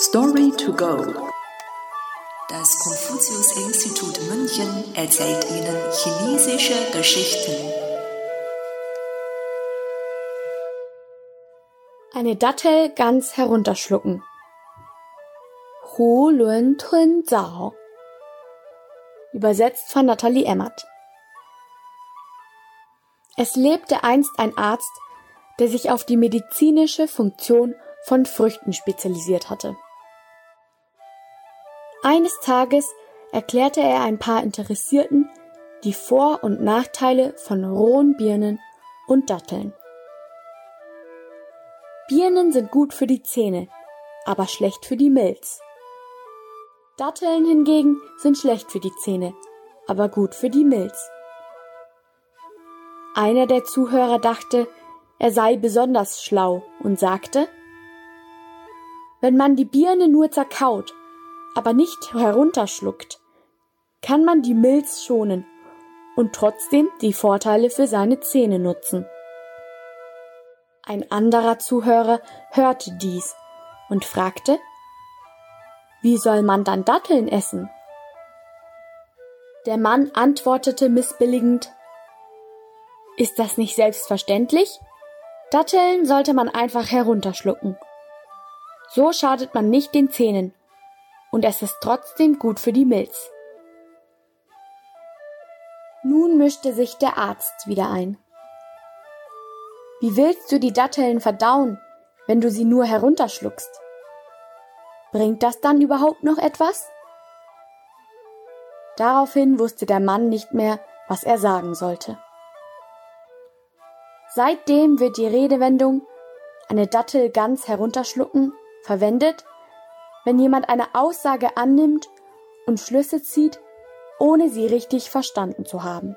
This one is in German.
Story to go. Das Konfuzius-Institut München erzählt Ihnen chinesische Geschichten. Eine Dattel ganz herunterschlucken. Hu Lun Tun Zao. Übersetzt von Nathalie Emmert. Es lebte einst ein Arzt, der sich auf die medizinische Funktion von Früchten spezialisiert hatte. Eines Tages erklärte er ein paar Interessierten die Vor- und Nachteile von rohen Birnen und Datteln. Birnen sind gut für die Zähne, aber schlecht für die Milz. Datteln hingegen sind schlecht für die Zähne, aber gut für die Milz. Einer der Zuhörer dachte, er sei besonders schlau und sagte, wenn man die Birne nur zerkaut, aber nicht herunterschluckt, kann man die Milz schonen und trotzdem die Vorteile für seine Zähne nutzen. Ein anderer Zuhörer hörte dies und fragte, wie soll man dann Datteln essen? Der Mann antwortete missbilligend, ist das nicht selbstverständlich? Datteln sollte man einfach herunterschlucken. So schadet man nicht den Zähnen und es ist trotzdem gut für die Milz. Nun mischte sich der Arzt wieder ein. Wie willst du die Datteln verdauen, wenn du sie nur herunterschluckst? Bringt das dann überhaupt noch etwas? Daraufhin wusste der Mann nicht mehr, was er sagen sollte. Seitdem wird die Redewendung eine Dattel ganz herunterschlucken verwendet, wenn jemand eine Aussage annimmt und Schlüsse zieht, ohne sie richtig verstanden zu haben.